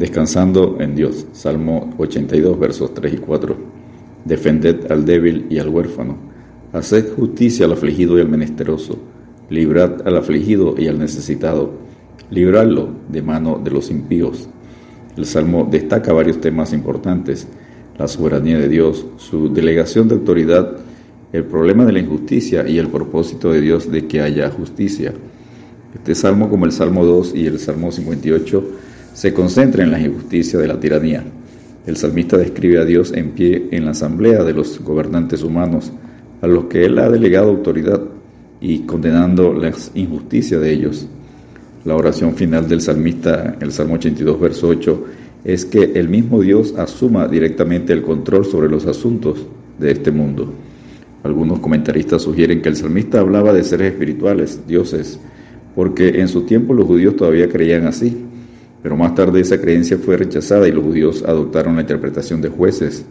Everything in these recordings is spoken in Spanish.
Descansando en Dios. Salmo 82, versos 3 y 4. Defended al débil y al huérfano. Haced justicia al afligido y al menesteroso. Librad al afligido y al necesitado. Libradlo de mano de los impíos. El Salmo destaca varios temas importantes. La soberanía de Dios, su delegación de autoridad, el problema de la injusticia y el propósito de Dios de que haya justicia. Este salmo, como el Salmo 2 y el Salmo 58, se concentra en la injusticia de la tiranía. El salmista describe a Dios en pie en la asamblea de los gobernantes humanos, a los que Él ha delegado autoridad y condenando las injusticias de ellos. La oración final del salmista, el Salmo 82, verso 8, es que el mismo Dios asuma directamente el control sobre los asuntos de este mundo. Algunos comentaristas sugieren que el salmista hablaba de seres espirituales, dioses, porque en su tiempo los judíos todavía creían así, pero más tarde esa creencia fue rechazada y los judíos adoptaron la interpretación de jueces.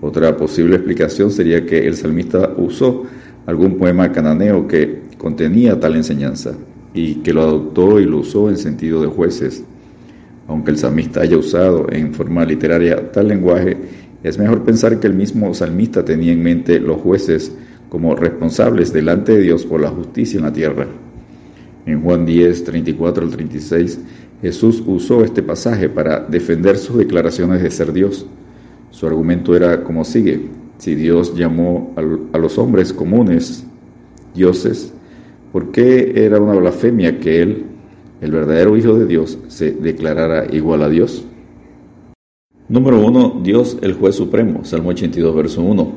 Otra posible explicación sería que el salmista usó algún poema cananeo que contenía tal enseñanza y que lo adoptó y lo usó en sentido de jueces. Aunque el salmista haya usado en forma literaria tal lenguaje, es mejor pensar que el mismo salmista tenía en mente los jueces como responsables delante de Dios por la justicia en la tierra. En Juan 10, 34 al 36, Jesús usó este pasaje para defender sus declaraciones de ser Dios. Su argumento era como sigue. Si Dios llamó a los hombres comunes dioses, ¿por qué era una blasfemia que Él, el verdadero Hijo de Dios, se declarara igual a Dios? Número 1. Dios el juez supremo. Salmo 82, verso 1.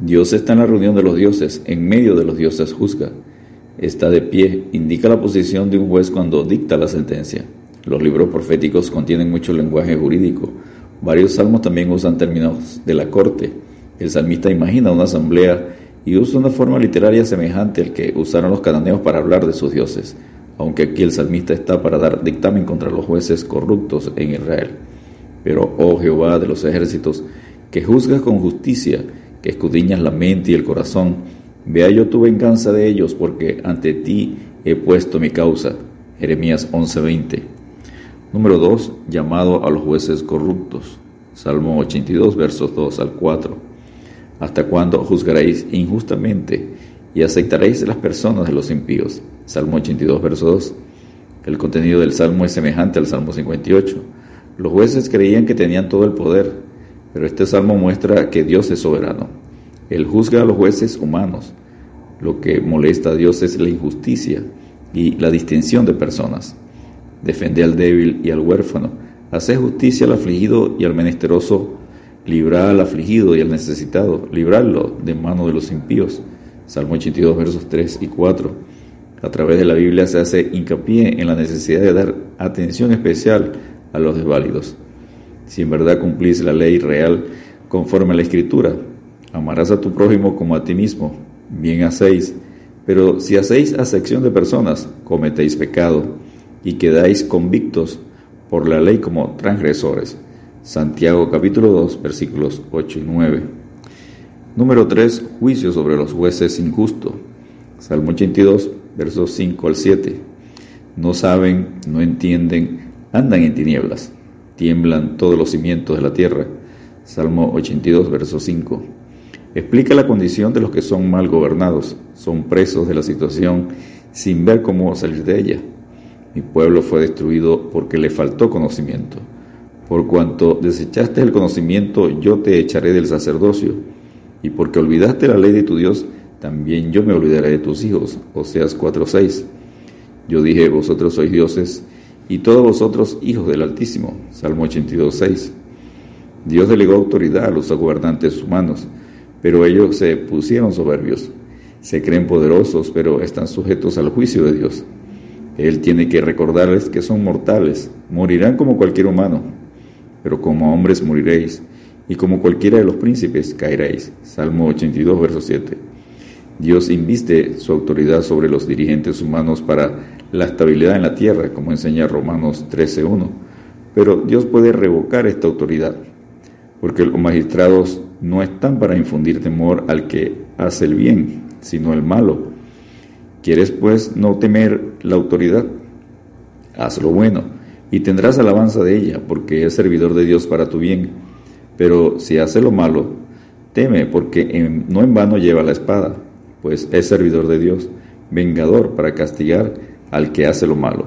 Dios está en la reunión de los dioses, en medio de los dioses juzga. Está de pie, indica la posición de un juez cuando dicta la sentencia. Los libros proféticos contienen mucho lenguaje jurídico. Varios salmos también usan términos de la corte. El salmista imagina una asamblea y usa una forma literaria semejante al que usaron los cananeos para hablar de sus dioses, aunque aquí el salmista está para dar dictamen contra los jueces corruptos en Israel. Pero, oh Jehová de los ejércitos, que juzgas con justicia, que escudriñas la mente y el corazón, vea yo tu venganza de ellos, porque ante ti he puesto mi causa. Jeremías 11:20. Número 2. Llamado a los jueces corruptos. Salmo 82, versos 2 al 4. ¿Hasta cuándo juzgaréis injustamente y aceptaréis las personas de los impíos? Salmo 82, verso 2. El contenido del Salmo es semejante al Salmo 58. Los jueces creían que tenían todo el poder, pero este Salmo muestra que Dios es soberano. Él juzga a los jueces humanos. Lo que molesta a Dios es la injusticia y la distinción de personas. Defende al débil y al huérfano. Hace justicia al afligido y al menesteroso. Libra al afligido y al necesitado. Librarlo de mano de los impíos. Salmo 82, versos 3 y 4. A través de la Biblia se hace hincapié en la necesidad de dar atención especial a los desválidos. Si en verdad cumplís la ley real conforme a la Escritura, amarás a tu prójimo como a ti mismo. Bien hacéis. Pero si hacéis acepción de personas, cometéis pecado y quedáis convictos por la ley como transgresores. Santiago capítulo 2 versículos 8 y 9. Número 3. Juicio sobre los jueces injustos. Salmo 82 versos 5 al 7. No saben, no entienden, andan en tinieblas, tiemblan todos los cimientos de la tierra. Salmo 82 verso 5. Explica la condición de los que son mal gobernados, son presos de la situación sin ver cómo salir de ella. Mi pueblo fue destruido porque le faltó conocimiento. Por cuanto desechaste el conocimiento, yo te echaré del sacerdocio. Y porque olvidaste la ley de tu Dios, también yo me olvidaré de tus hijos. Oseas 4:6. Yo dije, vosotros sois dioses, y todos vosotros hijos del Altísimo. Salmo 82:6. Dios delegó autoridad a los gobernantes humanos, pero ellos se pusieron soberbios. Se creen poderosos, pero están sujetos al juicio de Dios. Él tiene que recordarles que son mortales, morirán como cualquier humano, pero como hombres moriréis, y como cualquiera de los príncipes caeréis. Salmo 82, verso 7. Dios inviste su autoridad sobre los dirigentes humanos para la estabilidad en la tierra, como enseña Romanos 13.1. Pero Dios puede revocar esta autoridad, porque los magistrados no están para infundir temor al que hace el bien, sino el malo ¿Quieres pues no temer la autoridad? Haz lo bueno, y tendrás alabanza de ella, porque es servidor de Dios para tu bien. Pero si hace lo malo, teme, porque no en vano lleva la espada, pues es servidor de Dios, vengador para castigar al que hace lo malo.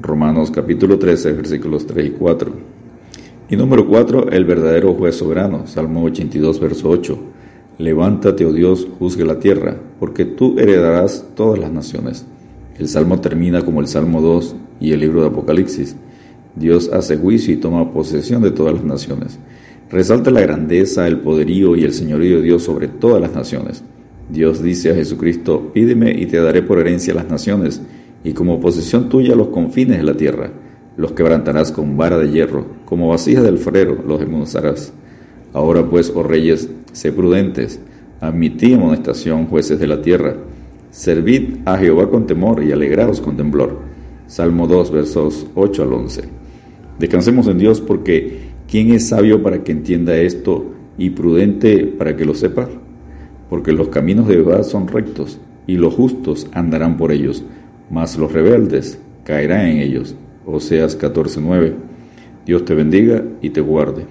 Romanos capítulo 13, versículos 3 y 4. Y número 4, el verdadero juez soberano, Salmo 82, verso 8. Levántate, oh Dios, juzgue la tierra, porque tú heredarás todas las naciones. El salmo termina como el Salmo 2 y el libro de Apocalipsis. Dios hace juicio y toma posesión de todas las naciones. Resalta la grandeza, el poderío y el señorío de Dios sobre todas las naciones. Dios dice a Jesucristo, pídeme y te daré por herencia las naciones, y como posesión tuya los confines de la tierra. Los quebrantarás con vara de hierro, como vasijas del frero los desmenuzarás. Ahora pues, oh reyes, sé prudentes, admitid amonestación, jueces de la tierra. Servid a Jehová con temor y alegraos con temblor. Salmo 2, versos 8 al 11. Descansemos en Dios porque ¿quién es sabio para que entienda esto y prudente para que lo sepa? Porque los caminos de Jehová son rectos y los justos andarán por ellos, mas los rebeldes caerán en ellos. Oseas 14:9. Dios te bendiga y te guarde.